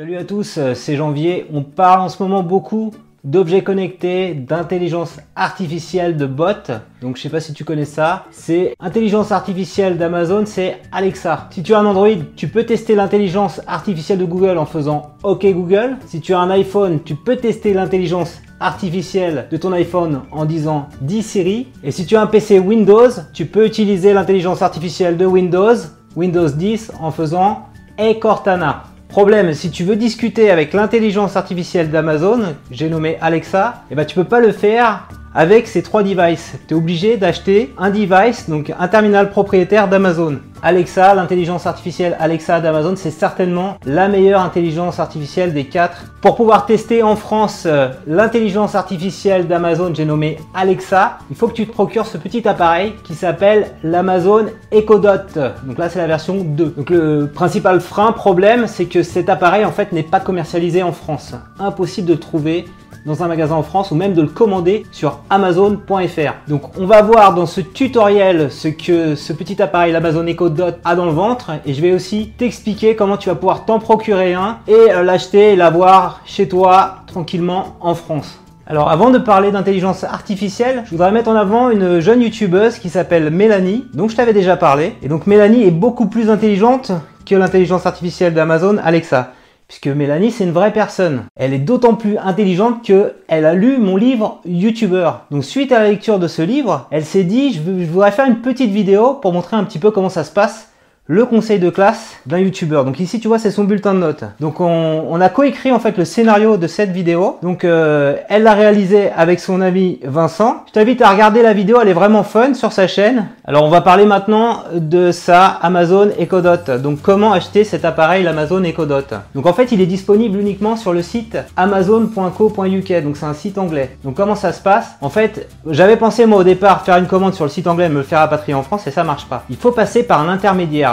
Salut à tous, euh, c'est Janvier. On parle en ce moment beaucoup d'objets connectés, d'intelligence artificielle, de bots. Donc je sais pas si tu connais ça. C'est intelligence artificielle d'Amazon, c'est Alexa. Si tu as un Android, tu peux tester l'intelligence artificielle de Google en faisant OK Google. Si tu as un iPhone, tu peux tester l'intelligence artificielle de ton iPhone en disant 10 Siri. Et si tu as un PC Windows, tu peux utiliser l'intelligence artificielle de Windows, Windows 10, en faisant Hey Cortana. Problème, si tu veux discuter avec l'intelligence artificielle d'Amazon, j'ai nommé Alexa, et eh ben tu peux pas le faire avec ces trois devices. Tu es obligé d'acheter un device, donc un terminal propriétaire d'Amazon. Alexa, l'intelligence artificielle Alexa d'Amazon, c'est certainement la meilleure intelligence artificielle des quatre. Pour pouvoir tester en France euh, l'intelligence artificielle d'Amazon, j'ai nommé Alexa, il faut que tu te procures ce petit appareil qui s'appelle l'Amazon Echo Dot. Donc là, c'est la version 2. Donc le principal frein, problème, c'est que cet appareil en fait n'est pas commercialisé en France. Impossible de le trouver dans un magasin en France ou même de le commander sur amazon.fr. Donc on va voir dans ce tutoriel ce que ce petit appareil l'Amazon Echo Dot a dans le ventre et je vais aussi t'expliquer comment tu vas pouvoir t'en procurer un et euh, l'acheter et l'avoir chez toi tranquillement en France. Alors avant de parler d'intelligence artificielle, je voudrais mettre en avant une jeune youtubeuse qui s'appelle Mélanie, dont je t'avais déjà parlé. Et donc Mélanie est beaucoup plus intelligente que l'intelligence artificielle d'Amazon Alexa puisque Mélanie c'est une vraie personne. Elle est d'autant plus intelligente que elle a lu mon livre YouTuber. Donc suite à la lecture de ce livre, elle s'est dit je, voudrais faire une petite vidéo pour montrer un petit peu comment ça se passe le conseil de classe d'un youtubeur. Donc ici tu vois c'est son bulletin de notes. Donc on, a coécrit en fait le scénario de cette vidéo. Donc euh, elle l'a réalisé avec son ami Vincent. Je t'invite à regarder la vidéo, elle est vraiment fun sur sa chaîne. Alors on va parler maintenant de sa Amazon Echo Dot. Donc comment acheter cet appareil l'Amazon Echo Dot. Donc en fait il est disponible uniquement sur le site amazon.co.uk. Donc c'est un site anglais. Donc comment ça se passe? En fait j'avais pensé moi au départ faire une commande sur le site anglais et me le faire rapatrier en France et ça marche pas. Il faut passer par un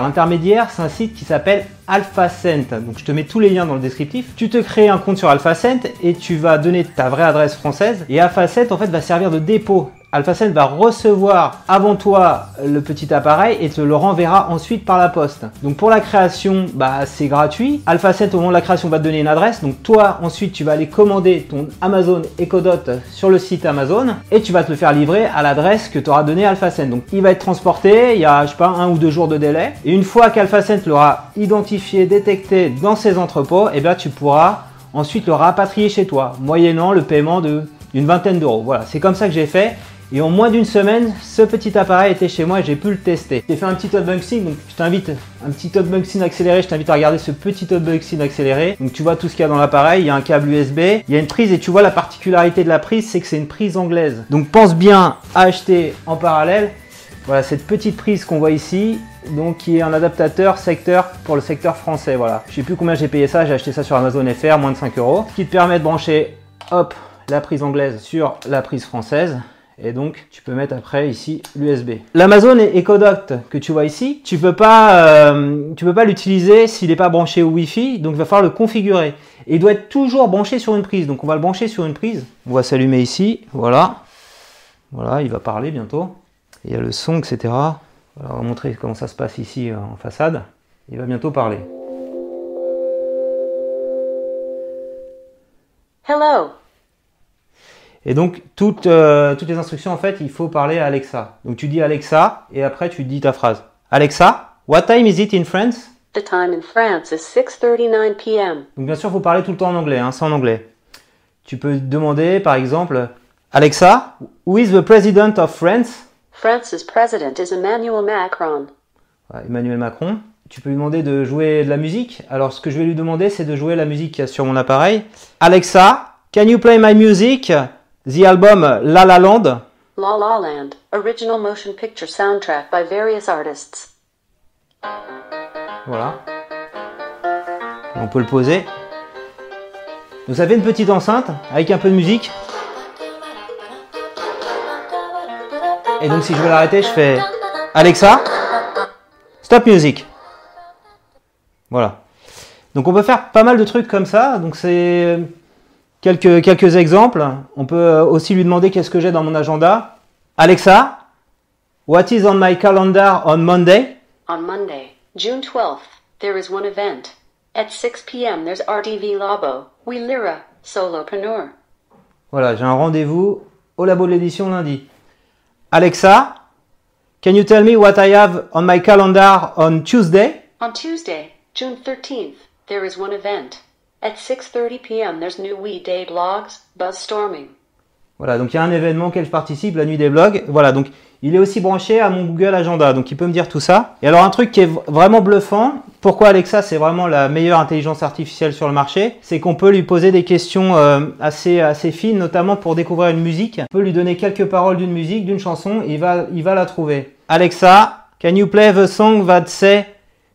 intermédiaire c'est un site qui s'appelle AlphaCent. Donc je te mets tous les liens dans le descriptif. Tu te crées un compte sur AlphaCent et tu vas donner ta vraie adresse française. Et AlphaCent en fait va servir de dépôt AlphaSense va recevoir avant toi le petit appareil et te le renverra ensuite par la poste. Donc pour la création, bah, c'est gratuit. AlphaSense au moment de la création va te donner une adresse. Donc toi ensuite tu vas aller commander ton Amazon Echo Dot sur le site Amazon et tu vas te le faire livrer à l'adresse que tu auras donné AlphaSense. Donc il va être transporté, il y a je sais pas un ou deux jours de délai. Et une fois qu'AlphaSense l'aura identifié, détecté dans ses entrepôts, et eh bien tu pourras ensuite le rapatrier chez toi, moyennant le paiement d'une vingtaine d'euros. Voilà, c'est comme ça que j'ai fait. Et en moins d'une semaine, ce petit appareil était chez moi et j'ai pu le tester. J'ai fait un petit unboxing, donc je t'invite, un petit unboxing accéléré, je t'invite à regarder ce petit unboxing accéléré. Donc tu vois tout ce qu'il y a dans l'appareil, il y a un câble USB, il y a une prise et tu vois la particularité de la prise, c'est que c'est une prise anglaise. Donc pense bien à acheter en parallèle. Voilà cette petite prise qu'on voit ici, donc qui est un adaptateur secteur pour le secteur français. Voilà. Je sais plus combien j'ai payé ça, j'ai acheté ça sur Amazon FR, moins de 5 euros. Ce qui te permet de brancher, hop, la prise anglaise sur la prise française. Et donc, tu peux mettre après ici l'USB. L'Amazon Echo Dot que tu vois ici, tu peux pas, euh, tu peux pas l'utiliser s'il n'est pas branché au Wi-Fi. Donc, il va falloir le configurer. Et il doit être toujours branché sur une prise. Donc, on va le brancher sur une prise. On va s'allumer ici. Voilà. Voilà, il va parler bientôt. Il y a le son, etc. on va montrer comment ça se passe ici euh, en façade. Il va bientôt parler. Hello. Et donc, toutes, euh, toutes les instructions, en fait, il faut parler à Alexa. Donc, tu dis Alexa et après, tu dis ta phrase. Alexa, what time is it in France? The time in France is 6.39 p.m. Donc, bien sûr, il faut parler tout le temps en anglais, hein, en anglais. Tu peux demander, par exemple, Alexa, who is the president of France? France's president is Emmanuel Macron. Emmanuel Macron. Tu peux lui demander de jouer de la musique. Alors, ce que je vais lui demander, c'est de jouer la musique qu'il y a sur mon appareil. Alexa, can you play my music? The album La La Land. La La Land, original motion picture soundtrack by various artists. Voilà. On peut le poser. Vous avez une petite enceinte avec un peu de musique. Et donc si je veux l'arrêter, je fais Alexa, stop music. Voilà. Donc on peut faire pas mal de trucs comme ça. Donc c'est Quelques, quelques exemples. On peut euh, aussi lui demander qu'est-ce que j'ai dans mon agenda. Alexa, what is on my calendar on Monday? On Monday, June 12th, there is one event. At 6 p.m., there's RTV Labo, We Lira, Solopreneur. Voilà, j'ai un rendez-vous au labo de l'édition lundi. Alexa, can you tell me what I have on my calendar on Tuesday? On Tuesday, June 13th, there is one event. At 6:30 p.m., there's new We Day blogs, Buzzstorming. Voilà, donc il y a un événement auquel je participe, la nuit des blogs. Voilà, donc il est aussi branché à mon Google Agenda, donc il peut me dire tout ça. Et alors un truc qui est vraiment bluffant, pourquoi Alexa c'est vraiment la meilleure intelligence artificielle sur le marché, c'est qu'on peut lui poser des questions euh, assez, assez fines, notamment pour découvrir une musique. On peut lui donner quelques paroles d'une musique, d'une chanson, et il va, il va la trouver. Alexa, can you play the song that say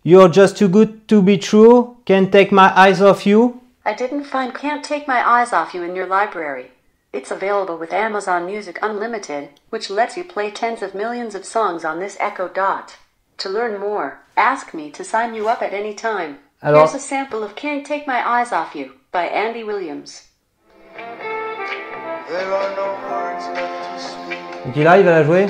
You're just too good to be true, can't take my eyes off you? I didn't find Can't Take My Eyes Off You in your library. It's available with Amazon Music Unlimited, which lets you play tens of millions of songs on this Echo Dot. To learn more, ask me to sign you up at any time. Alors- Here's a sample of Can't Take My Eyes Off You by Andy Williams. There are no words left to speak, Donc il arrive à la jouer.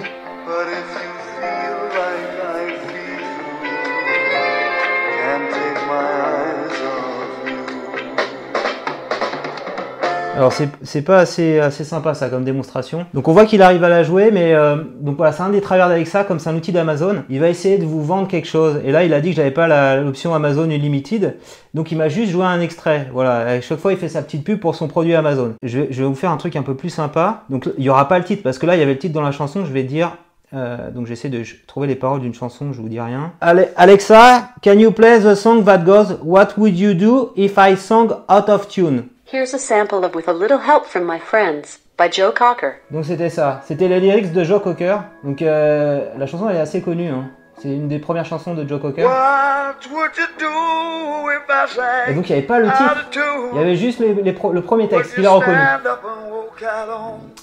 Alors c'est pas assez, assez sympa ça comme démonstration. Donc on voit qu'il arrive à la jouer, mais euh, donc voilà, c'est un des travers d'Alexa, comme c'est un outil d'Amazon. Il va essayer de vous vendre quelque chose. Et là il a dit que j'avais pas l'option Amazon Unlimited, donc il m'a juste joué un extrait. Voilà, à chaque fois il fait sa petite pub pour son produit Amazon. Je vais, vous faire un truc un peu plus sympa. Donc il y aura pas le titre parce que là il y avait le titre dans la chanson. Je vais dire. euh, donc j'essaie de trouver les paroles d'une chanson, je vous dis rien. Ale- Alexa, can you play the song that goes What would you do if I sang out of tune? Here's a sample of With a Little Help from My Friends by Joe Cocker. Donc c'était ça, c'était les lyrics de Joe Cocker. Donc euh, la chanson elle est assez connue, hein. c'est une des premières chansons de Joe Cocker. What would you do if I Et donc il n'y avait pas le titre, il y avait juste les- les pro- le premier texte, you il a reconnu.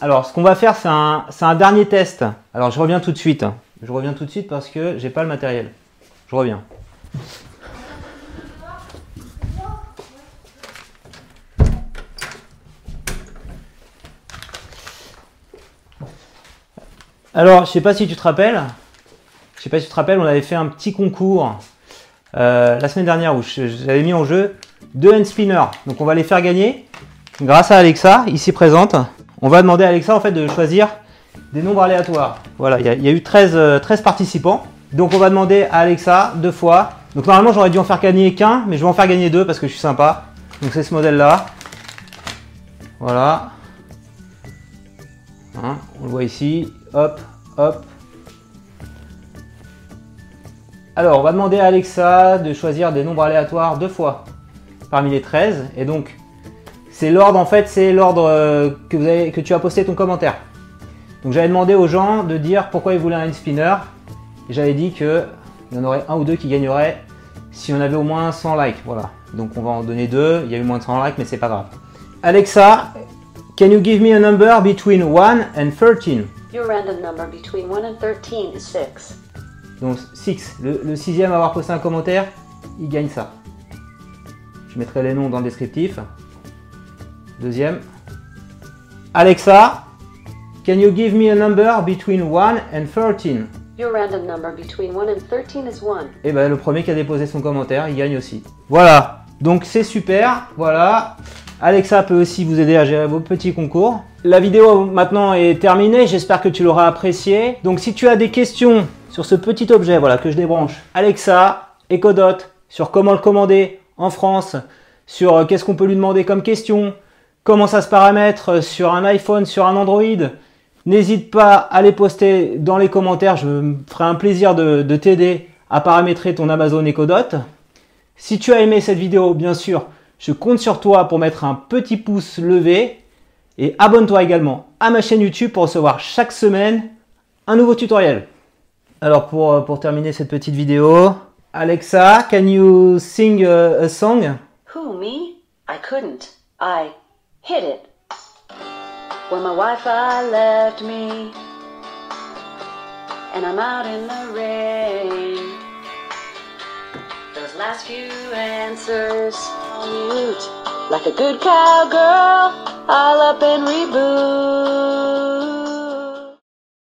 Alors ce qu'on va faire c'est un, c'est un dernier test. Alors je reviens tout de suite. Je reviens tout de suite parce que j'ai pas le matériel. Je reviens. Alors, je sais pas si tu te rappelles. Je sais pas si tu te rappelles, on avait fait un petit concours euh, la semaine dernière où j'avais mis en jeu deux hand spinners. Donc on va les faire gagner grâce à Alexa, ici présente. On va demander à Alexa en fait de choisir des nombres aléatoires. Voilà, il y, a- eu 13, euh, 13 participants. Donc on va demander à Alexa deux fois. Donc normalement j'aurais dû en faire gagner qu'un, mais je vais en faire gagner deux parce que je suis sympa. Donc c'est ce modèle là. Voilà. Hein, on le voit ici. Hop, hop. Alors on va demander à Alexa de choisir des nombres aléatoires deux fois parmi les 13. Et donc c'est l'ordre en fait, c'est l'ordre euh, que, tu as posté ton commentaire. Donc j'avais demandé aux gens de dire pourquoi ils voulaient un spinner. Et j'avais dit que il y en aurait un ou deux qui gagneraient si on avait au moins 100 likes. Voilà. Donc on va en donner deux. Il y a eu moins de 100 likes, mais c'est pas grave. Alexa, can you give me a number between 1 and 13 Your random number between 1 and 13 is 6. Donc 6. Le, le sixième à avoir posté un commentaire, il gagne ça. Je mettrai les noms dans le descriptif. Deuxième. Alexa, can you give me a number between 1 and 13 Your random number between 1 and 13 is 1. Et ben le premier qui a déposé son commentaire, il gagne aussi. Voilà. Donc c'est super. Voilà. Alexa peut aussi vous aider à gérer vos petits concours. La vidéo maintenant est terminée. J'espère que tu l'auras apprécié. Donc si tu as des questions sur ce petit objet, voilà que je débranche, Alexa, Ecodot, sur comment le commander en France, sur euh, qu'est-ce qu'on peut lui demander comme question, comment ça se paramètre sur un iPhone, sur un Android. N'hésite pas à les poster dans les commentaires, je me ferai un plaisir de, de t'aider à paramétrer ton Amazon Echo Dot. Si tu as aimé cette vidéo, bien sûr, je compte sur toi pour mettre un petit pouce levé et abonne-toi également à ma chaîne YouTube pour recevoir chaque semaine un nouveau tutoriel. Alors pour, euh, terminer cette petite vidéo, Alexa, can you sing a, a song? Who, me? I couldn't. I hit it. When my Wi Fi left me, and I'm out in the rain. Last few answers, mute. Like a good cowgirl, I'll up and reboot.